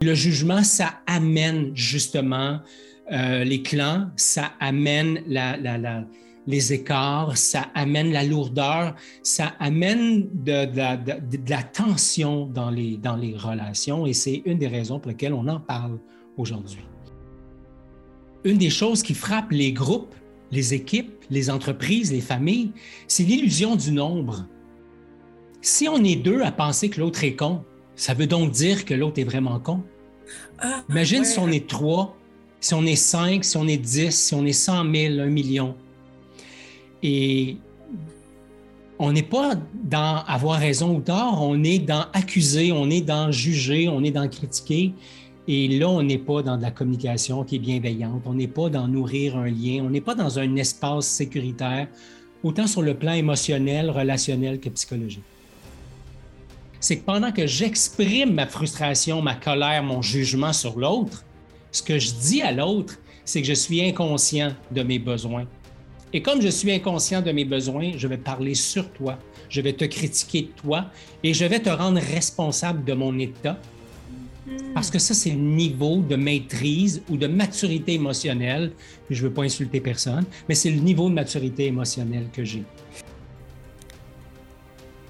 Le jugement, ça amène justement euh, les clans, ça amène les écarts, ça amène la lourdeur, ça amène de, la tension dans les, dans les relations et c'est une des raisons pour lesquelles on en parle aujourd'hui. Une des choses qui frappe les groupes, les équipes, les entreprises, les familles, c'est l'illusion du nombre. Si on est deux à penser que l'autre est con, ça veut donc dire que l'autre est vraiment con. Ah, Imagine si on est trois, si on est cinq, si on est dix, si on est cent mille, un million. Et on n'est pas dans avoir raison ou tort, on est dans accuser, on est dans juger, on est dans critiquer. Et là, on n'est pas dans de la communication qui est bienveillante, on n'est pas dans nourrir un lien, on n'est pas dans un espace sécuritaire, autant sur le plan émotionnel, relationnel que psychologique c'est que pendant que j'exprime ma frustration, ma colère, mon jugement sur l'autre, ce que je dis à l'autre, c'est que je suis inconscient de mes besoins. Et comme je suis inconscient de mes besoins, je vais parler sur toi, je vais te critiquer de toi et je vais te rendre responsable de mon état. Parce que ça, c'est le niveau de maîtrise ou de maturité émotionnelle. Je ne veux pas insulter personne, mais c'est le niveau de maturité émotionnelle que j'ai.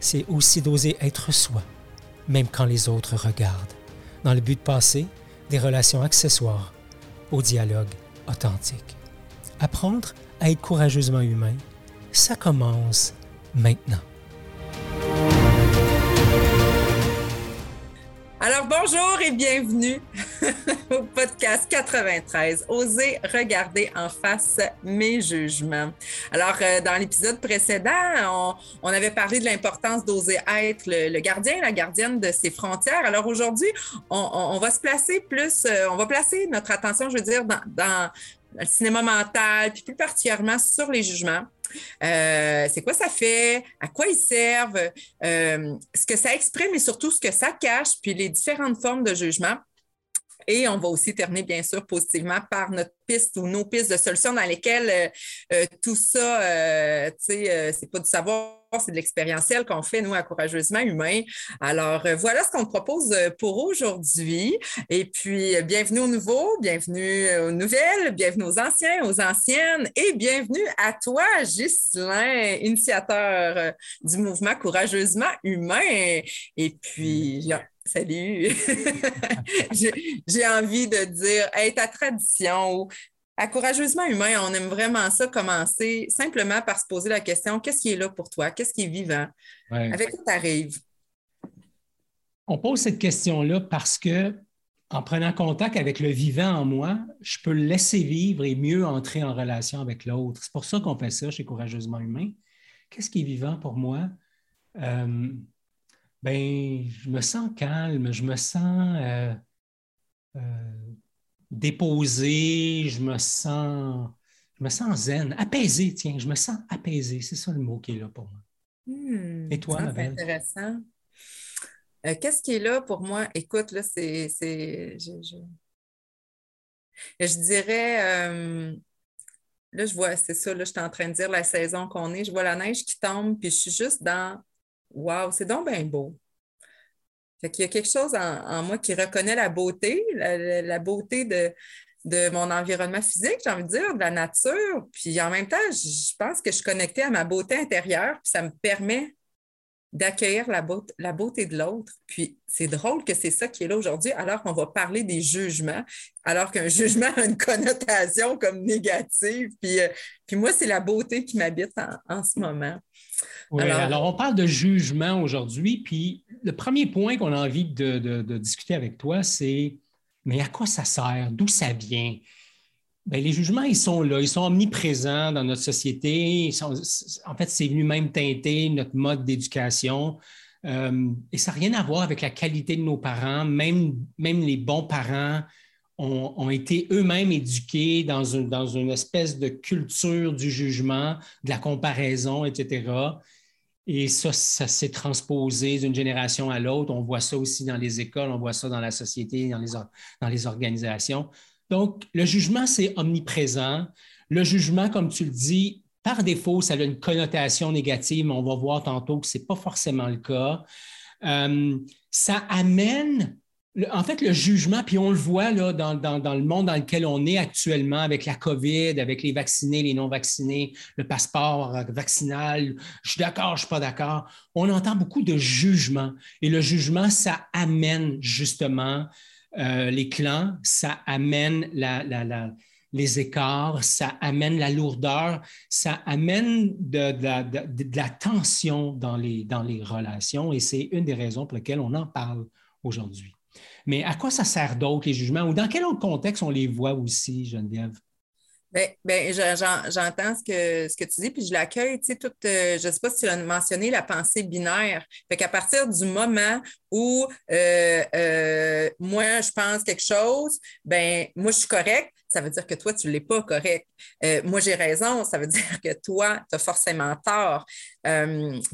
c'est aussi d'oser être soi, même quand les autres regardent, dans le but de passer des relations accessoires au dialogue authentique. Apprendre à être courageusement humain, ça commence maintenant. Alors bonjour et bienvenue au podcast 93, Oser regarder en face mes jugements. Alors euh, dans l'épisode précédent, on, avait parlé de l'importance d'oser être le, gardien, la gardienne de ses frontières. Alors aujourd'hui, on, va se placer plus, euh, on va placer notre attention, je veux dire, dans le cinéma mental, puis plus particulièrement sur les jugements. Euh, c'est quoi ça fait, à quoi ils servent, ce que ça exprime et surtout ce que ça cache, puis les différentes formes de jugement. Et on va aussi terminer, bien sûr, positivement par notre piste ou nos pistes de solutions dans lesquelles euh, tout ça, tu sais, c'est pas du savoir, c'est de l'expérientiel qu'on fait, nous, à Courageusement Humain. Alors, voilà ce qu'on propose pour aujourd'hui. Et puis, bienvenue aux nouveaux, bienvenue aux nouvelles, bienvenue aux anciens, aux anciennes et bienvenue à toi, Ghislain, initiateur du mouvement Courageusement Humain. Et puis, Salut. J'ai envie de dire, hey, ta tradition, à Courageusement Humain, on aime vraiment ça commencer simplement par se poser la question qu'est-ce qui est là pour toi? Qu'est-ce qui est vivant? Avec quoi tu arrives On pose cette question-là parce que en prenant contact avec le vivant en moi, je peux le laisser vivre et mieux entrer en relation avec l'autre. C'est pour ça qu'on fait ça chez Courageusement Humain. Qu'est-ce qui est vivant pour moi? Euh, ben, je me sens calme, je me sens euh, euh, déposé, je me sens, je me sens zen, apaisé, tiens, je me sens apaisé. C'est ça le mot qui est là pour moi. Hmm, Et toi, C'est intéressant. Euh, qu'est-ce qui est là pour moi? Écoute, là, c'est. Je, je, dirais. Euh, là, je vois, c'est ça, là, je suis en train de dire la saison qu'on est. Je vois la neige qui tombe, puis je suis juste dans. Waouh, c'est donc bien beau. Fait qu'il y a quelque chose en, moi qui reconnaît la beauté, la, beauté de, de mon environnement physique, j'ai envie de dire, de la nature. Puis en même temps, je pense que je suis connectée à ma beauté intérieure, puis ça me permet d'accueillir la, beauté, la beauté de l'autre. Puis c'est drôle que c'est ça qui est là aujourd'hui, alors qu'on va parler des jugements, alors qu'un jugement a une connotation comme négative. Puis, euh, puis moi, c'est la beauté qui m'habite en, ce moment. Oui, alors, on parle de jugement aujourd'hui, puis le premier point qu'on a envie de, discuter avec toi, c'est mais à quoi ça sert? D'où ça vient? Bien, les jugements, ils sont là, ils sont omniprésents dans notre société. en fait, c'est venu même teinter notre mode d'éducation. Euh, et ça n'a rien à voir avec la qualité de nos parents. Même, même les bons parents ont, été eux-mêmes éduqués dans une, dans une espèce de culture du jugement, de la comparaison, etc. Et ça, ça s'est transposé d'une génération à l'autre. On voit ça aussi dans les écoles, on voit ça dans la société, dans les, dans les organisations. Donc, le jugement, c'est omniprésent. Le jugement, comme tu le dis, par défaut, ça a une connotation négative, mais on va voir tantôt que ce n'est pas forcément le cas. Euh, ça amène en fait, le jugement, puis on le voit là, dans, le monde dans lequel on est actuellement avec la COVID, avec les vaccinés, les non-vaccinés, le passeport vaccinal, je suis d'accord, je ne suis pas d'accord. On entend beaucoup de jugement. Et le jugement, ça amène justement euh, les clans, ça amène les écarts, ça amène la lourdeur, ça amène de, la tension dans les, dans les relations. Et c'est une des raisons pour lesquelles on en parle aujourd'hui. Mais à quoi ça sert d'autre, les jugements? Ou dans quel autre contexte on les voit aussi, Geneviève? Bien, ben, j'entends ce que, ce que tu dis, puis je l'accueille, tu sais, toute, euh, je ne sais pas si tu l'as mentionné, la pensée binaire. Fait qu'à partir du moment où euh, euh, moi, je pense quelque chose, ben moi, je suis correct, ça veut dire que toi, tu ne l'es pas correct. moi, j'ai raison, ça veut dire que toi, tu as forcément tort.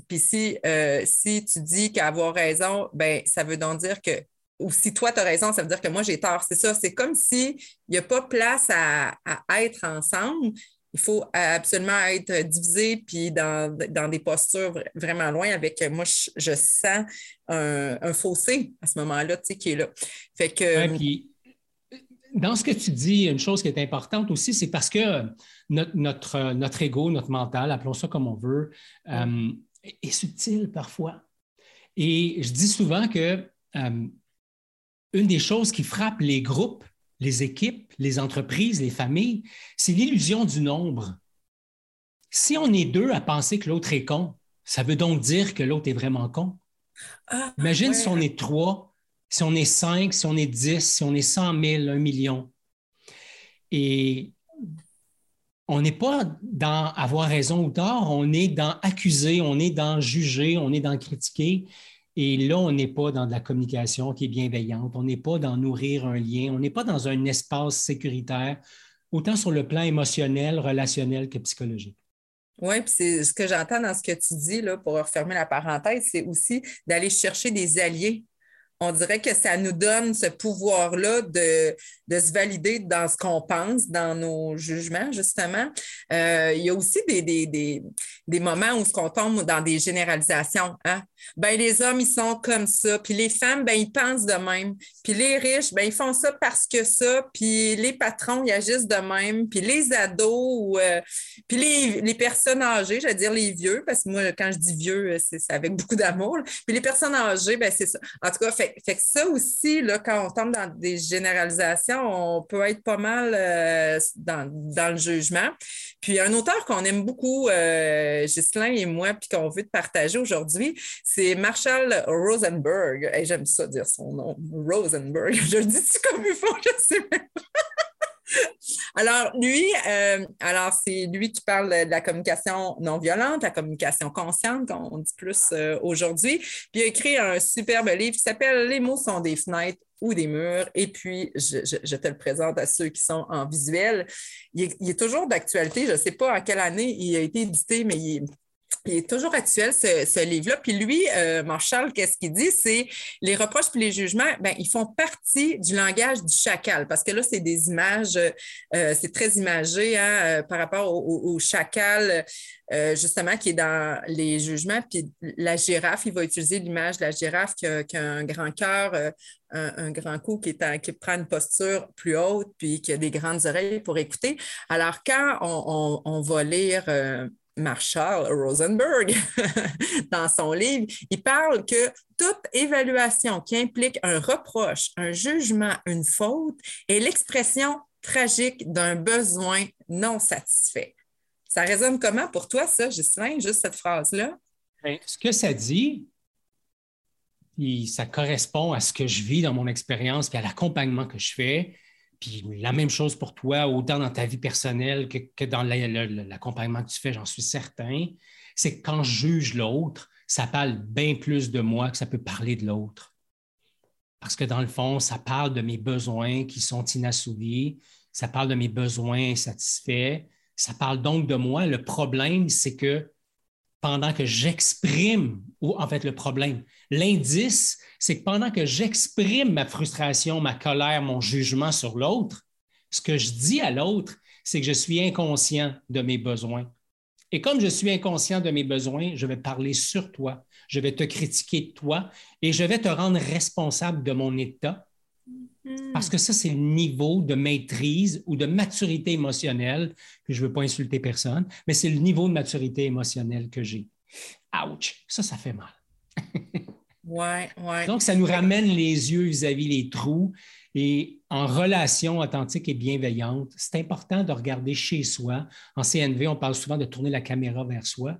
puis si, si tu dis qu'avoir raison, ben ça veut donc dire que ou si toi, tu as raison, ça veut dire que moi, j'ai tort. C'est ça. C'est comme s'il n'y a pas place à, être ensemble. Il faut absolument être divisé puis dans, des postures vraiment loin avec moi, je, sens un, fossé à ce moment-là, tu sais, qui est là. Fait que. dans ce que tu dis, une chose qui est importante aussi, c'est parce que notre, notre, notre ego, notre mental, appelons ça comme on veut, euh, est subtil parfois. Et je dis souvent que euh, une des choses qui frappe les groupes, les équipes, les entreprises, les familles, c'est l'illusion du nombre. Si on est deux à penser que l'autre est con, ça veut donc dire que l'autre est vraiment con. Ah, Imagine si on est trois, si on est cinq, si on est dix, si on est cent mille, un million. Et on n'est pas dans avoir raison ou tort, on est dans accuser, on est dans juger, on est dans critiquer. Et là, on n'est pas dans de la communication qui est bienveillante, on n'est pas dans nourrir un lien, on n'est pas dans un espace sécuritaire, autant sur le plan émotionnel, relationnel que psychologique. Oui, puis c'est ce que j'entends dans ce que tu dis, là, pour refermer la parenthèse, c'est aussi d'aller chercher des alliés on dirait que ça nous donne ce pouvoir-là de, de, se valider dans ce qu'on pense, dans nos jugements, justement. Euh, il y a aussi des, des, des, moments où on tombe dans des généralisations. Hein? Ben, les hommes, ils sont comme ça. Puis les femmes, ben, ils pensent de même. Puis les riches, ben, ils font ça parce que ça. Puis les patrons, ils agissent de même. Puis les ados, euh, puis les, les, personnes âgées, je veux dire les vieux, parce que moi, quand je dis vieux, c'est avec beaucoup d'amour. Puis les personnes âgées, ben, c'est ça. En tout cas, fait fait, que ça aussi, là, quand on tombe dans des généralisations, on peut être pas mal euh, dans, le jugement. Puis un auteur qu'on aime beaucoup, euh, Ghislain et moi, puis qu'on veut te partager aujourd'hui, c'est Marshall Rosenberg. J'aime ça dire son nom, Rosenberg. Je dis-tu comme il faut, je sais même alors, lui, euh, alors c'est lui qui parle de la communication non violente, la communication consciente, qu'on dit plus euh, aujourd'hui. Puis il a écrit un superbe livre qui s'appelle Les mots sont des fenêtres ou des murs. Et puis, je, te le présente à ceux qui sont en visuel. Il est, toujours d'actualité. Je ne sais pas à quelle année il a été édité, mais il est il est toujours actuel, ce, livre-là. Puis lui, euh, Marshall, qu'est-ce qu'il dit? C'est les reproches puis les jugements, ben, ils font partie du langage du chacal, parce que là, c'est des images, euh, c'est très imagé hein, euh, par rapport au, chacal, justement, qui est dans les jugements. Puis la girafe, il va utiliser l'image de la girafe qui a, un grand cœur, un, grand cou, qui, prend une posture plus haute, puis qui a des grandes oreilles pour écouter. Alors, quand on va lire Marshall Rosenberg, dans son livre, il parle que toute évaluation qui implique un reproche, un jugement, une faute est l'expression tragique d'un besoin non satisfait. Ça résonne comment pour toi, ça, Ghislain, juste cette phrase-là? Ben, ce que ça dit, ça correspond à ce que je vis dans mon expérience et à l'accompagnement que je fais. Puis la même chose pour toi, autant dans ta vie personnelle que, dans l'accompagnement que tu fais, j'en suis certain, c'est que quand je juge l'autre, ça parle bien plus de moi que ça peut parler de l'autre. parce que dans le fond, ça parle de mes besoins qui sont inassouvis, ça parle de mes besoins insatisfaits, ça parle donc de moi. Le problème, c'est que pendant que j'exprime, ou en fait le problème, l'indice, c'est que pendant que j'exprime ma frustration, ma colère, mon jugement sur l'autre, ce que je dis à l'autre, c'est que je suis inconscient de mes besoins. Et comme je suis inconscient de mes besoins, je vais parler sur toi, je vais te critiquer de toi et je vais te rendre responsable de mon état. Parce que ça, c'est le niveau de maîtrise ou de maturité émotionnelle, que je ne veux pas insulter personne, mais c'est le niveau de maturité émotionnelle que j'ai. Ouch, ça, ça fait mal. ouais, ouais. Donc, ça nous ramène les yeux vis-à-vis les trous et en relation authentique et bienveillante, c'est important de regarder chez soi. En CNV, on parle souvent de tourner la caméra vers soi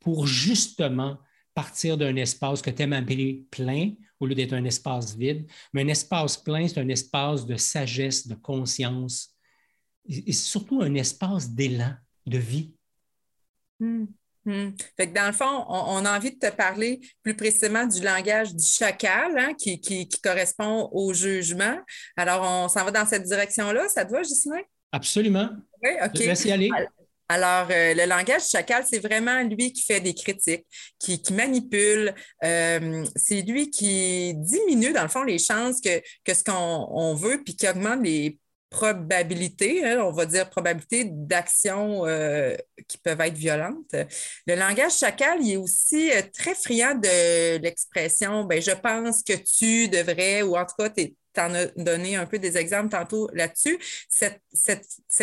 pour justement partir d'un espace que tu aimes appeler plein au lieu d'être un espace vide. Mais un espace plein, c'est un espace de sagesse, de conscience et surtout un espace d'élan, de vie. Hmm. Hmm. Fait que dans le fond, on, a envie de te parler plus précisément du langage du chacal hein, qui, correspond au jugement. Alors, on s'en va dans cette direction-là. Ça te va, Justin? Absolument. Oui, OK. Laisse y aller. Alors, euh, le langage chacal, c'est vraiment lui qui fait des critiques, qui, manipule. Euh, c'est lui qui diminue, dans le fond, les chances que, que ce qu'on veut, puis qui augmente les probabilité, hein, on va dire probabilité d'actions euh, qui peuvent être violentes. Le langage chacal, il est aussi euh, très friand de l'expression ben, je pense que tu devrais, ou en tout cas, tu en as donné un peu des exemples tantôt là-dessus, cette,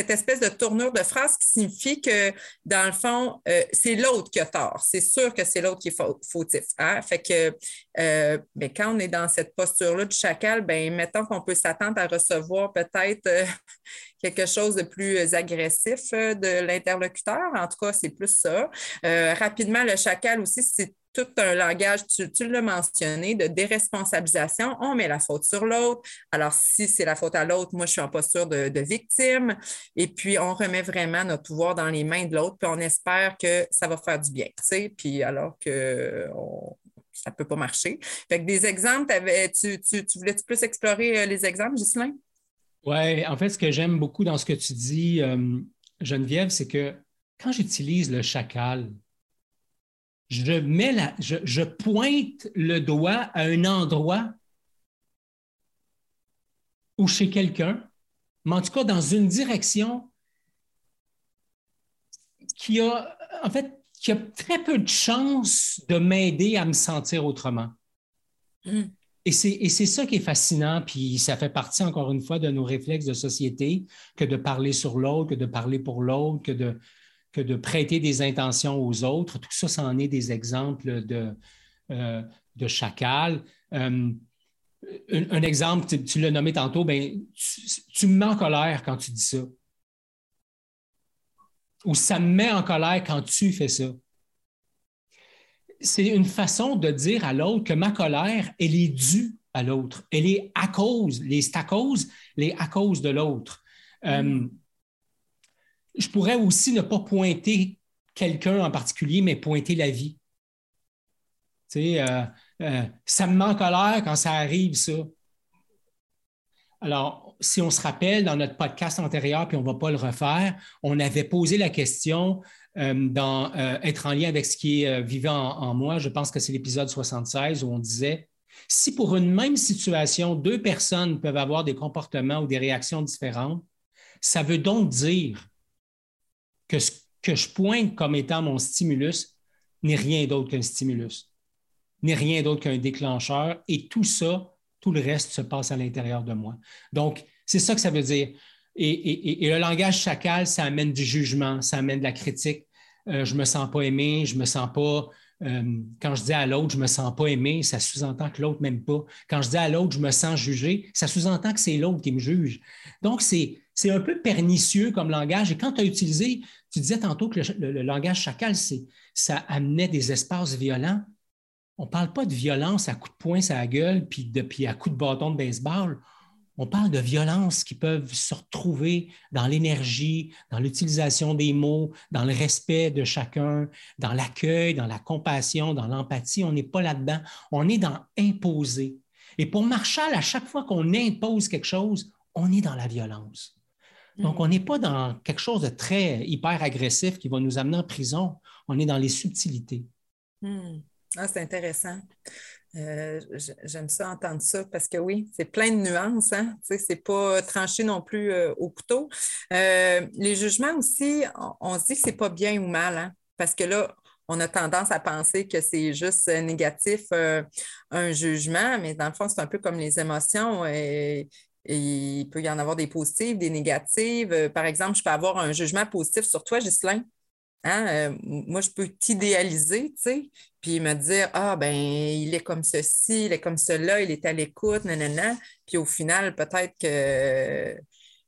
espèce de tournure de phrase qui signifie que, dans le fond, euh, c'est l'autre qui a tort. C'est sûr que c'est l'autre qui est fautif. Hein? Fait que euh, ben, quand on est dans cette posture-là du chacal, ben, mettons qu'on peut s'attendre à recevoir peut-être euh, quelque chose de plus agressif de l'interlocuteur. En tout cas, c'est plus ça. rapidement, le chacal aussi, c'est tout un langage, tu, l'as mentionné, de déresponsabilisation. On met la faute sur l'autre. Alors, si c'est la faute à l'autre, moi, je suis en posture de, victime. Et puis, on remet vraiment notre pouvoir dans les mains de l'autre, puis on espère que ça va faire du bien. Tu sais? Puis, alors que ça ne peut pas marcher. Fait que des exemples, tu, tu, voulais-tu plus explorer euh, les exemples, Ghislain? Oui, en fait, ce que j'aime beaucoup dans ce que tu dis, euh, Geneviève, c'est que quand j'utilise le chacal, je, mets la, je, pointe le doigt à un endroit ou chez quelqu'un, mais en tout cas dans une direction qui a, en fait, qui a très peu de chances de m'aider à me sentir autrement. Mm. Et c'est ça qui est fascinant, puis ça fait partie, encore une fois, de nos réflexes de société, que de parler sur l'autre, que de parler pour l'autre, que de, que de prêter des intentions aux autres. Tout ça, c'en est des exemples de, euh, de chacal. Euh, un, exemple, tu, l'as nommé tantôt, ben, tu, me mets en colère quand tu dis ça. Ou ça me met en colère quand tu fais ça. C'est une façon de dire à l'autre que ma colère, elle est due à l'autre. Elle est à cause, les à cause, les à cause de l'autre. Euh, mm je pourrais aussi ne pas pointer quelqu'un en particulier, mais pointer la vie. Tu sais, euh, euh, ça me met en colère quand ça arrive, ça. Alors, si on se rappelle, dans notre podcast antérieur, puis on ne va pas le refaire, on avait posé la question euh, dans Être en lien avec ce qui est vivant en, moi. Je pense que c'est l'épisode 76 où on disait si pour une même situation, deux personnes peuvent avoir des comportements ou des réactions différentes, ça veut donc dire que ce que je pointe comme étant mon stimulus n'est rien d'autre qu'un stimulus, n'est rien d'autre qu'un déclencheur, et tout ça, tout le reste se passe à l'intérieur de moi. Donc, c'est ça que ça veut dire. Et, le langage chacal, ça amène du jugement, ça amène de la critique. Euh, je ne me sens pas aimé, je ne me sens pas. Euh, quand je dis à l'autre, je me sens pas aimé, ça sous-entend que l'autre m'aime pas. Quand je dis à l'autre, je me sens jugé, ça sous-entend que c'est l'autre qui me juge. Donc, c'est c'est un peu pernicieux comme langage. Et quand tu as utilisé, tu disais tantôt que le, langage chacal, ça amenait des espaces violents. On ne parle pas de violence à coups de poing à la gueule puis, puis à coups de bâton de baseball. On parle de violences qui peuvent se retrouver dans l'énergie, dans l'utilisation des mots, dans le respect de chacun, dans l'accueil, dans la compassion, dans l'empathie. On n'est pas là-dedans. On est dans imposer. Et pour Marshall, à chaque fois qu'on impose quelque chose, on est dans la violence. Donc, on n'est pas dans quelque chose de très hyper agressif qui va nous amener en prison. On est dans les subtilités. Hmm. Ah, c'est intéressant. Euh, j'aime ça entendre ça parce que oui, c'est plein de nuances. Hein? C'est pas tranché non plus euh, au couteau. Euh, les jugements aussi, on, se dit que c'est pas bien ou mal, hein? parce que là, on a tendance à penser que c'est juste négatif un jugement, mais dans le fond, c'est un peu comme les émotions. Il peut y en avoir des positives, des négatives. Par exemple, je peux avoir un jugement positif sur toi, Ghislain. Hein, euh, moi, je peux t'idéaliser, tu sais, puis me dire Ah, ben, il est comme ceci, il est comme cela, il est à l'écoute, nanana. Puis au final, peut-être que,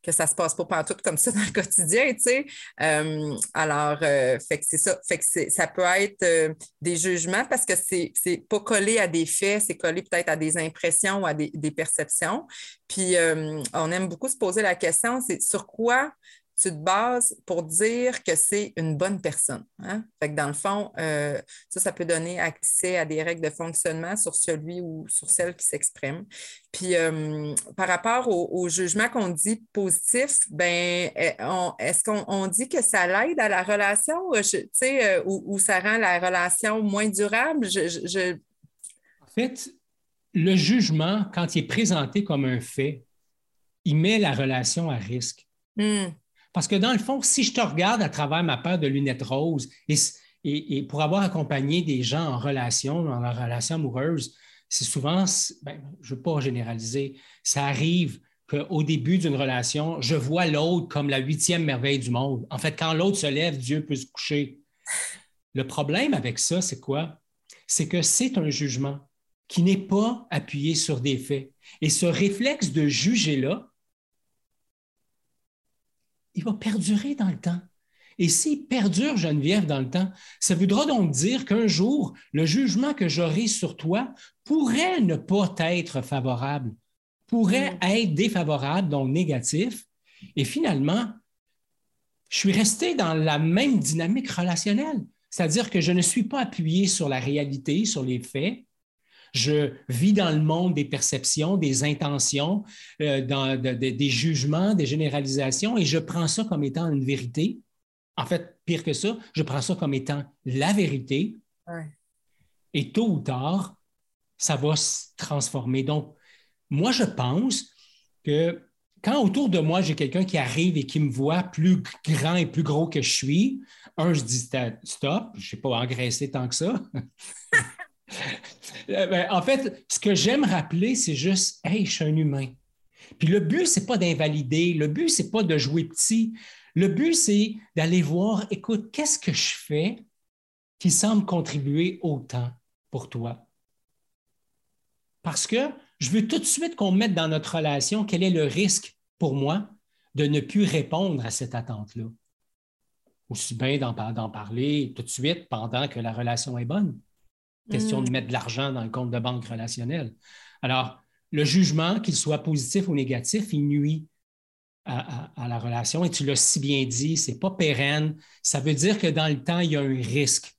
que ça se passe pas tout comme ça dans le quotidien, tu sais. Euh, alors, euh, fait que c'est ça. Fait que ça peut être des jugements parce que c'est n'est pas collé à des faits, c'est collé peut-être à des impressions ou à des, des perceptions. Puis, on aime beaucoup se poser la question c'est sur quoi tu te bases pour dire que c'est une bonne personne. Hein? Fait que dans le fond, euh, ça, ça peut donner accès à des règles de fonctionnement sur celui ou sur celle qui s'exprime. Puis euh, par rapport au, jugement qu'on dit positif, ben eh, est-ce qu'on dit que ça l'aide à la relation? Euh, ou, ou, ça rend la relation moins durable? En fait, le jugement, quand il est présenté comme un fait, il met la relation à risque. Hmm. Parce que dans le fond, si je te regarde à travers ma paire de lunettes roses et, pour avoir accompagné des gens en relation, dans leur relation amoureuse, c'est souvent, ben, je ne veux pas généraliser, ça arrive qu'au début d'une relation, je vois l'autre comme la huitième merveille du monde. En fait, quand l'autre se lève, Dieu peut se coucher. Le problème avec ça, c'est quoi? C'est que c'est un jugement qui n'est pas appuyé sur des faits. Et ce réflexe de juger-là, il va perdurer dans le temps. Et s'il perdure, Geneviève, dans le temps, ça voudra donc dire qu'un jour, le jugement que j'aurai sur toi pourrait ne pas être favorable, pourrait mm. être défavorable, donc négatif. Et finalement, je suis resté dans la même dynamique relationnelle, c'est-à-dire que je ne suis pas appuyé sur la réalité, sur les faits, je vis dans le monde des perceptions, des intentions, euh, des jugements, des généralisations, et je prends ça comme étant une vérité. En fait, pire que ça, je prends ça comme étant la vérité. Et tôt ou tard, ça va se transformer. Donc, moi, je pense que quand autour de moi, j'ai quelqu'un qui arrive et qui me voit plus grand et plus gros que je suis, un, je dis stop, je ne pas engraisser tant que ça. Euh, ben, en fait, ce que j'aime rappeler, c'est juste, hey, je suis un humain. Puis le but, c'est pas d'invalider, le but, c'est pas de jouer petit. Le but, c'est d'aller voir, écoute, qu'est-ce que je fais qui semble contribuer autant pour toi? Parce que je veux tout de suite qu'on mette dans notre relation quel est le risque pour moi de ne plus répondre à cette attente-là. Aussi bien d'en parler tout de suite pendant que la relation est bonne. Question de mm. mettre de l'argent dans le compte de banque relationnel. Alors, le jugement, qu'il soit positif ou négatif, il nuit à, la relation. Et tu l'as si bien dit, ce n'est pas pérenne. Ça veut dire que dans le temps, il y a un risque.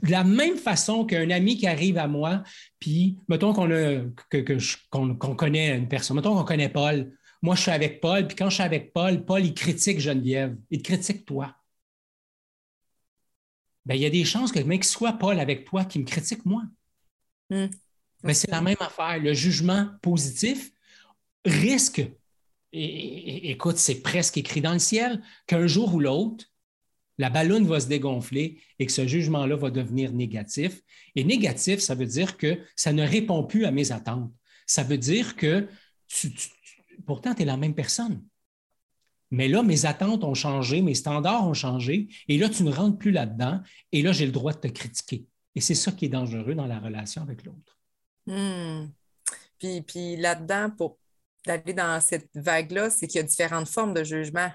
De la même façon qu'un ami qui arrive à moi, puis mettons qu'on que, connaît une personne, mettons qu'on connaît Paul. Moi, je suis avec Paul, puis quand je suis avec Paul, Paul, il critique Geneviève. Il critique toi. Ben, il y a des chances que le mec soit Paul avec toi qui me critique moi. Hmm. Mais c'est la même affaire. Le jugement positif risque, et, écoute, c'est presque écrit dans le ciel, qu'un jour ou l'autre, la ballonne va se dégonfler et que ce jugement-là va devenir négatif. Et négatif, ça veut dire que ça ne répond plus à mes attentes. Ça veut dire que pourtant, tu es la même personne. Mais là, mes attentes ont changé, mes standards ont changé, et là, tu ne rentres plus là-dedans, et là, j'ai le droit de te critiquer. Et c'est ça qui est dangereux dans la relation avec l'autre. Hmm. Puis, puis là-dedans, pour aller dans cette vague-là, c'est qu'il y a différentes formes de jugement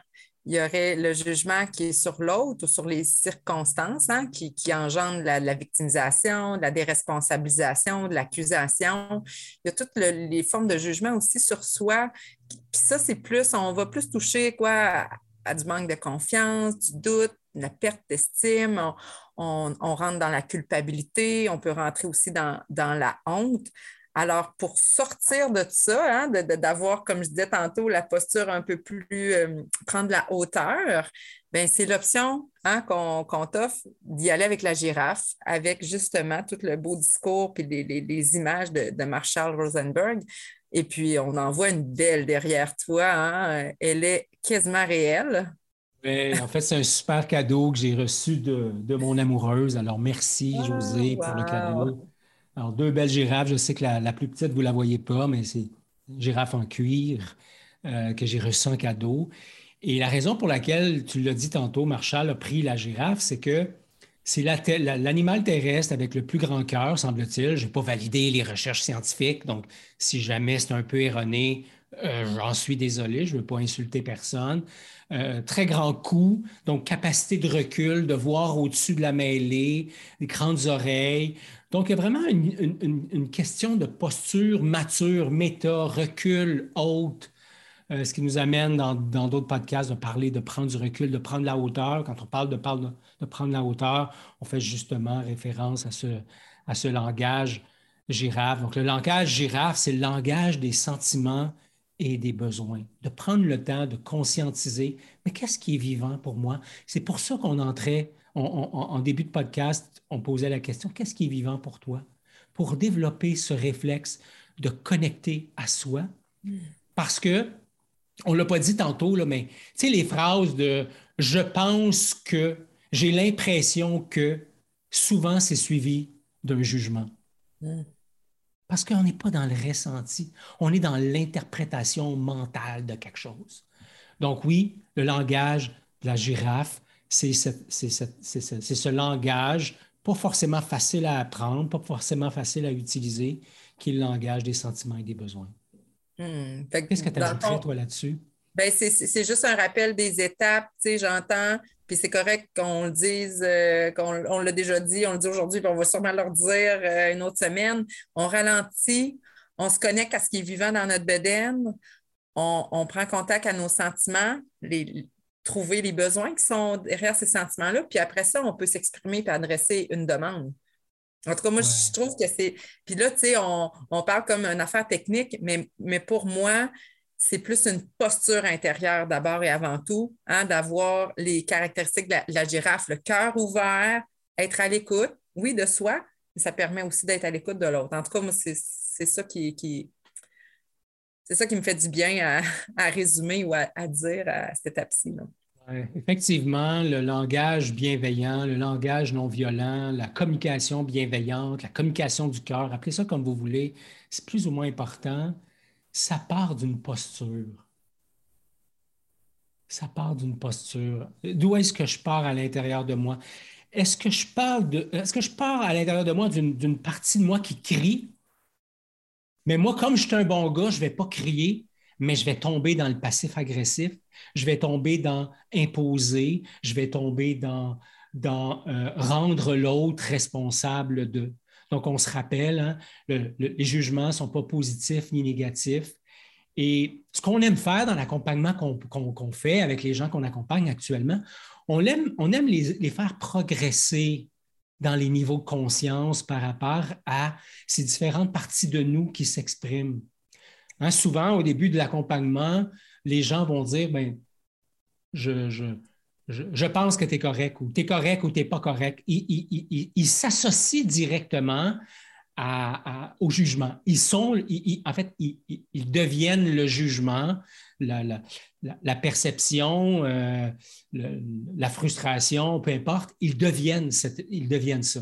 il y aurait le jugement qui est sur l'autre ou sur les circonstances hein, qui, qui engendrent la, victimisation, la déresponsabilisation, de l'accusation. Il y a toutes les formes de jugement aussi sur soi. Puis ça, c'est plus, on va plus toucher quoi, à, du manque de confiance, du doute, la perte d'estime. On, rentre dans la culpabilité, on peut rentrer aussi dans, dans la honte. Alors, pour sortir de ça, hein, d'avoir, comme je disais tantôt, la posture un peu plus, euh, prendre la hauteur, ben c'est l'option hein, qu'on t'offre d'y aller avec la girafe, avec justement tout le beau discours et les, images de, Marshall Rosenberg. Et puis, on en voit une belle derrière toi. Hein. Elle est quasiment réelle. Ben, en fait, c'est un super cadeau que j'ai reçu de, mon amoureuse. Alors, merci, ah, José, pour le cadeau. Alors, deux belles girafes. Je sais que la, plus petite, vous ne la voyez pas, mais c'est une girafe en cuir euh, que j'ai reçu en cadeau. Et la raison pour laquelle, tu l'as dit tantôt, Marshall a pris la girafe, c'est que c'est l'animal terrestre avec le plus grand cœur, semble-t-il. Je n'ai pas validé les recherches scientifiques, donc si jamais c'est un peu erroné, euh, j'en suis désolé, je ne veux pas insulter personne. Euh, très grand cou, donc capacité de recul, de voir au-dessus de la mêlée, des grandes oreilles. Donc, il y a vraiment une, question de posture mature, méta, recul, haute, euh, ce qui nous amène dans d'autres podcasts de parler de prendre du recul, de prendre la hauteur. Quand on parle de, de, prendre la hauteur, on fait justement référence à ce, à ce langage girafe. Donc, le langage girafe, c'est le langage des sentiments et des besoins, de prendre le temps de conscientiser, mais qu'est-ce qui est vivant pour moi? C'est pour ça qu'on entrait, en début de podcast, on posait la question, qu'est-ce qui est vivant pour toi? Pour développer ce réflexe de connecter à soi, parce que, on ne l'a pas dit tantôt, là, mais tu sais, les phrases de je pense que, j'ai l'impression que, souvent c'est suivi d'un jugement. Parce qu'on n'est pas dans le ressenti, on est dans l'interprétation mentale de quelque chose. Donc oui, le langage de la girafe, c'est ce langage, pas forcément facile à apprendre, pas forcément facile à utiliser, qui est le langage des sentiments et des besoins. Hmm. Qu'est-ce que tu as ajouté, toi, là-dessus? Ben, c'est juste un rappel des étapes. Tu sais, j'entends, puis c'est correct qu'on le dise, euh, qu'on on l'a déjà dit, on le dit aujourd'hui, puis on va sûrement leur dire euh, une autre semaine. On ralentit, on se connecte à ce qui est vivant dans notre bedaine, on, prend contact à nos sentiments, les, trouver les besoins qui sont derrière ces sentiments-là, puis après ça, on peut s'exprimer et adresser une demande. En tout cas, moi, je trouve que c'est. Puis là, tu sais, on, parle comme une affaire technique, mais, mais pour moi, c'est plus une posture intérieure d'abord et avant tout, hein, d'avoir les caractéristiques de la, girafe, le cœur ouvert, être à l'écoute, oui, de soi, mais ça permet aussi d'être à l'écoute de l'autre. En tout cas, moi, c'est ça qui, c'est ça qui me fait du bien à, résumer ou à, dire à cette étape-ci. effectivement, le langage bienveillant, le langage non violent, la communication bienveillante, la communication du cœur, appelez ça comme vous voulez, c'est plus ou moins important ça part d'une posture. Ça part d'une posture. D'où est-ce que je pars à l'intérieur de moi? Est-ce que. Est-ce que je pars à l'intérieur de moi d'une partie de moi qui crie? Mais moi, comme je suis un bon gars, je ne vais pas crier, mais je vais tomber dans le passif agressif, je vais tomber dans imposer, je vais tomber dans, euh, rendre l'autre responsable de. Donc, on se rappelle, hein, les jugements ne sont pas positifs ni négatifs. Et ce qu'on aime faire dans l'accompagnement qu'on fait avec les gens qu'on accompagne actuellement, on aime les, faire progresser dans les niveaux de conscience par rapport à ces différentes parties de nous qui s'expriment. Hein, souvent, au début de l'accompagnement, les gens vont dire, ben, je, je, pense que tu es correct ou tu es correct ou tu n'es pas correct. Ils s'associent directement au jugement. Ils sont, en fait, ils, deviennent le jugement, la, perception, euh, la frustration, peu importe, ils deviennent, ils deviennent ça.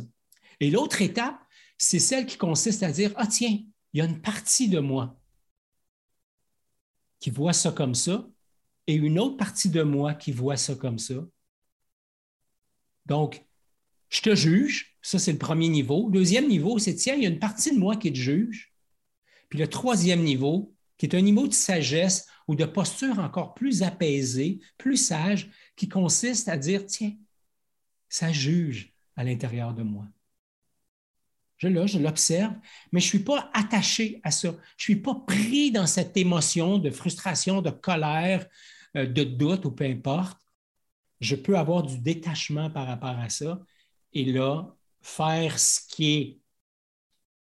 Et l'autre étape, c'est celle qui consiste à dire, ah tiens, il y a une partie de moi qui voit ça comme ça, et une autre partie de moi qui voit ça comme ça. Donc, je te juge, ça c'est le premier niveau. Deuxième niveau, c'est tiens, il y a une partie de moi qui te juge. Puis le troisième niveau, qui est un niveau de sagesse ou de posture encore plus apaisée, plus sage, qui consiste à dire tiens, ça juge à l'intérieur de moi. Je là, je l'observe, mais je ne suis pas attaché à ça. Je ne suis pas pris dans cette émotion de frustration, de colère, euh, de doute ou peu importe, je peux avoir du détachement par rapport à ça et là, faire ce qui est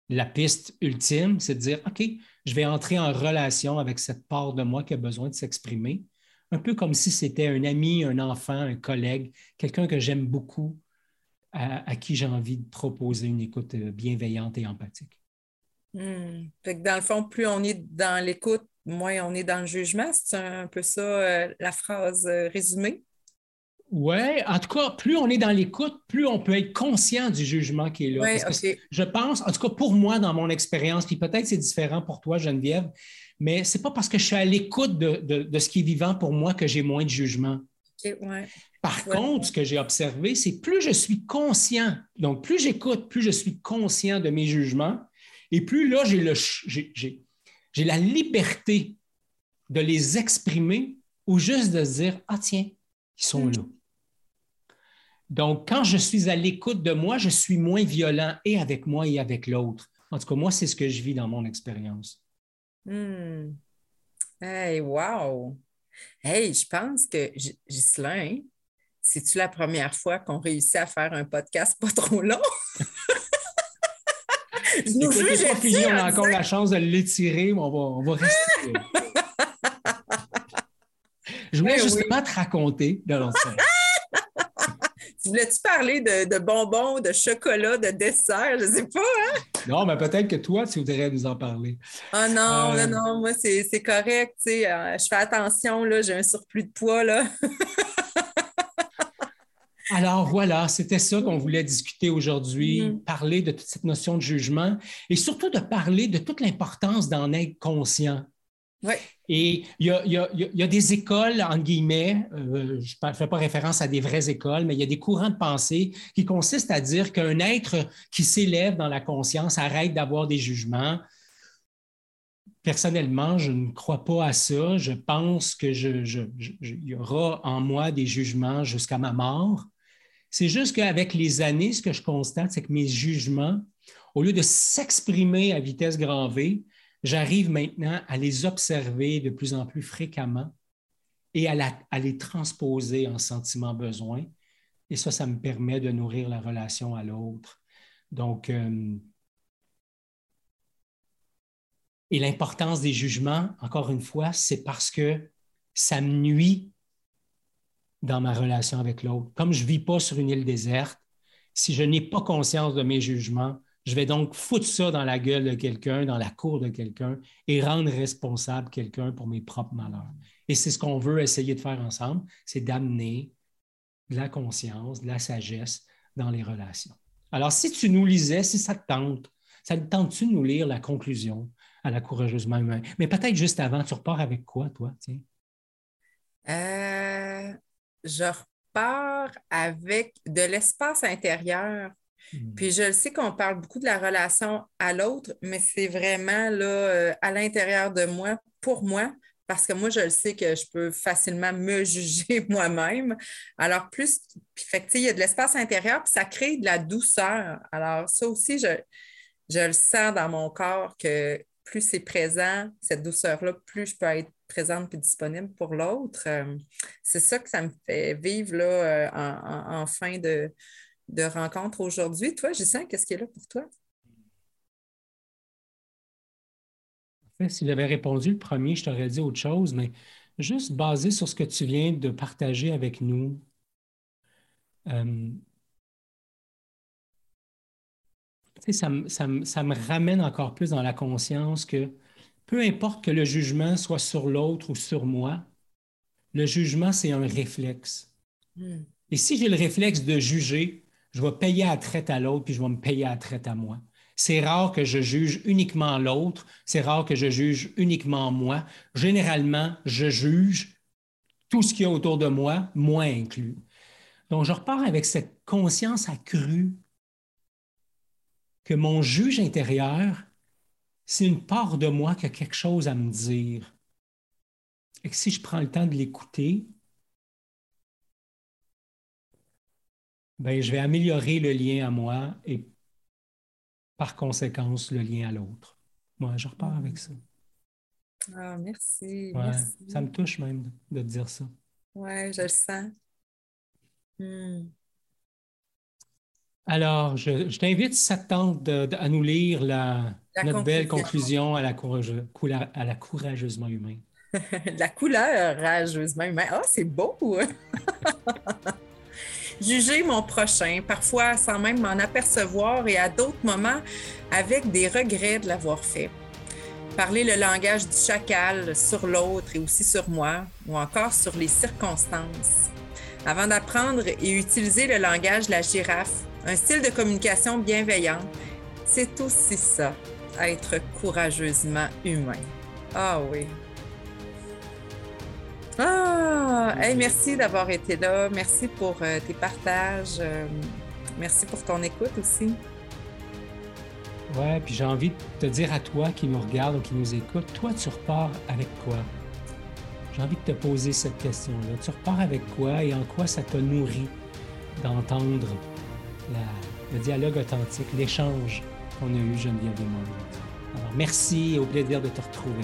la piste ultime, c'est de dire, OK, je vais entrer en relation avec cette part de moi qui a besoin de s'exprimer, un peu comme si c'était un ami, un enfant, un collègue, quelqu'un que j'aime beaucoup, à, qui j'ai envie de proposer une écoute euh, bienveillante et empathique. Hmm. dans le fond, plus on est dans l'écoute, moins on est dans le jugement. C'est un peu ça euh, la phrase euh, résumée? Oui, en tout cas, plus on est dans l'écoute, plus on peut être conscient du jugement qui est là. je pense, en tout cas pour moi, dans mon expérience, puis peut-être c'est différent pour toi, Geneviève, mais ce n'est pas parce que je suis à l'écoute de, ce qui est vivant pour moi que j'ai moins de jugement. Par contre, ce que j'ai observé, c'est plus je suis conscient, donc plus j'écoute, plus je suis conscient de mes jugements, et plus là, j'ai la liberté de les exprimer ou juste de dire, ah tiens, ils sont là. Donc, quand je suis à l'écoute de moi, je suis moins violent et avec moi et avec l'autre. En tout cas, moi, c'est ce que je vis dans mon expérience. Hmm. Hey, wow! Hey, je pense que Ghislain, c'est-tu la première fois qu'on réussit à faire un podcast pas trop long? je nous juge, on a encore la chance de l'étirer, mais on va, on va rester. Je voulais ben justement te raconter de Tu voulais-tu parler de, bonbons, de chocolat, de dessert? Je ne sais pas, hein? Non, mais peut-être que toi, tu voudrais nous en parler. Ah non, non, euh, non, moi, c'est correct. Tu sais, euh, je fais attention, là, j'ai un surplus de poids, là. Alors voilà, c'était ça qu'on voulait discuter aujourd'hui, mm-hmm. parler de toute cette notion de jugement et surtout de parler de toute l'importance d'en être conscient. Et il y, a, des écoles, en guillemets, euh, je ne fais pas référence à des vraies écoles, mais il y a des courants de pensée qui consistent à dire qu'un être qui s'élève dans la conscience arrête d'avoir des jugements. Personnellement, je ne crois pas à ça. Je pense qu'il y aura en moi des jugements jusqu'à ma mort. C'est juste qu'avec les années, ce que je constate, c'est que mes jugements, au lieu de s'exprimer à vitesse grand V, j'arrive maintenant à les observer de plus en plus fréquemment et à, les transposer en sentiments besoins. Et ça, ça me permet de nourrir la relation à l'autre. Donc, euh, et l'importance des jugements, encore une fois, c'est parce que ça me nuit dans ma relation avec l'autre. Comme je ne vis pas sur une île déserte, si je n'ai pas conscience de mes jugements, je vais donc foutre ça dans la gueule de quelqu'un, dans la cour de quelqu'un et rendre responsable quelqu'un pour mes propres malheurs. Et c'est ce qu'on veut essayer de faire ensemble, c'est d'amener de la conscience, de la sagesse dans les relations. Alors, si tu nous lisais, si ça te tente, ça te tente-tu de nous lire la conclusion à la courageusement humain? Mais peut-être juste avant, tu repars avec quoi, toi? Tiens? Euh, je repars avec de l'espace intérieur Hmm. Puis je sais qu'on parle beaucoup de la relation à l'autre, mais c'est vraiment là, euh, à l'intérieur de moi, pour moi, parce que moi, je le sais que je peux facilement me juger moi-même. Alors, plus, puis, il y a de l'espace intérieur, puis ça crée de la douceur. Alors, ça aussi, je, je le sens dans mon corps que plus c'est présent, cette douceur-là, plus je peux être présente et disponible pour l'autre. Euh, c'est ça que ça me fait vivre là, euh, en, fin de, de rencontre aujourd'hui. Toi, sens qu'est-ce qui est là pour toi? Si j'avais répondu le premier, je t'aurais dit autre chose, mais juste basé sur ce que tu viens de partager avec nous, euh, ça, ça, ça, me ramène encore plus dans la conscience que peu importe que le jugement soit sur l'autre ou sur moi, le jugement, c'est un réflexe. Hmm. Et si j'ai le réflexe de juger, je vais payer à traite à l'autre, puis je vais me payer à traite à moi. C'est rare que je juge uniquement l'autre, c'est rare que je juge uniquement moi. Généralement, je juge tout ce qu'il y a autour de moi, moi inclus. Donc, je repars avec cette conscience accrue que mon juge intérieur, c'est une part de moi qui a quelque chose à me dire. Et que si je prends le temps de l'écouter, ben, je vais améliorer le lien à moi et par conséquence le lien à l'autre. Moi, je repars avec ça. Ah, merci, Ça me touche même de, te dire ça. Oui, je le sens. Hmm. Alors, je, t'invite, si ça te tente, à nous lire la, notre belle conclusion à la, à la courageusement humain. la couleur rageusement humain. Ah, c'est beau! Juger mon prochain, parfois sans même m'en apercevoir et à d'autres moments avec des regrets de l'avoir fait. Parler le langage du chacal sur l'autre et aussi sur moi ou encore sur les circonstances. Avant d'apprendre et utiliser le langage de la girafe, un style de communication bienveillant, c'est aussi ça, être courageusement humain. Ah oui. Ah, merci d'avoir été là. Merci pour euh, tes partages. Euh, merci pour ton écoute aussi. Ouais, puis j'ai envie de te dire à toi qui nous regarde ou qui nous écoute, toi, tu repars avec quoi? J'ai envie de te poser cette question-là. Tu repars avec quoi et en quoi ça t'a nourri d'entendre le dialogue authentique, l'échange qu'on a eu, Geneviève et moi. Alors, merci et au plaisir de te retrouver.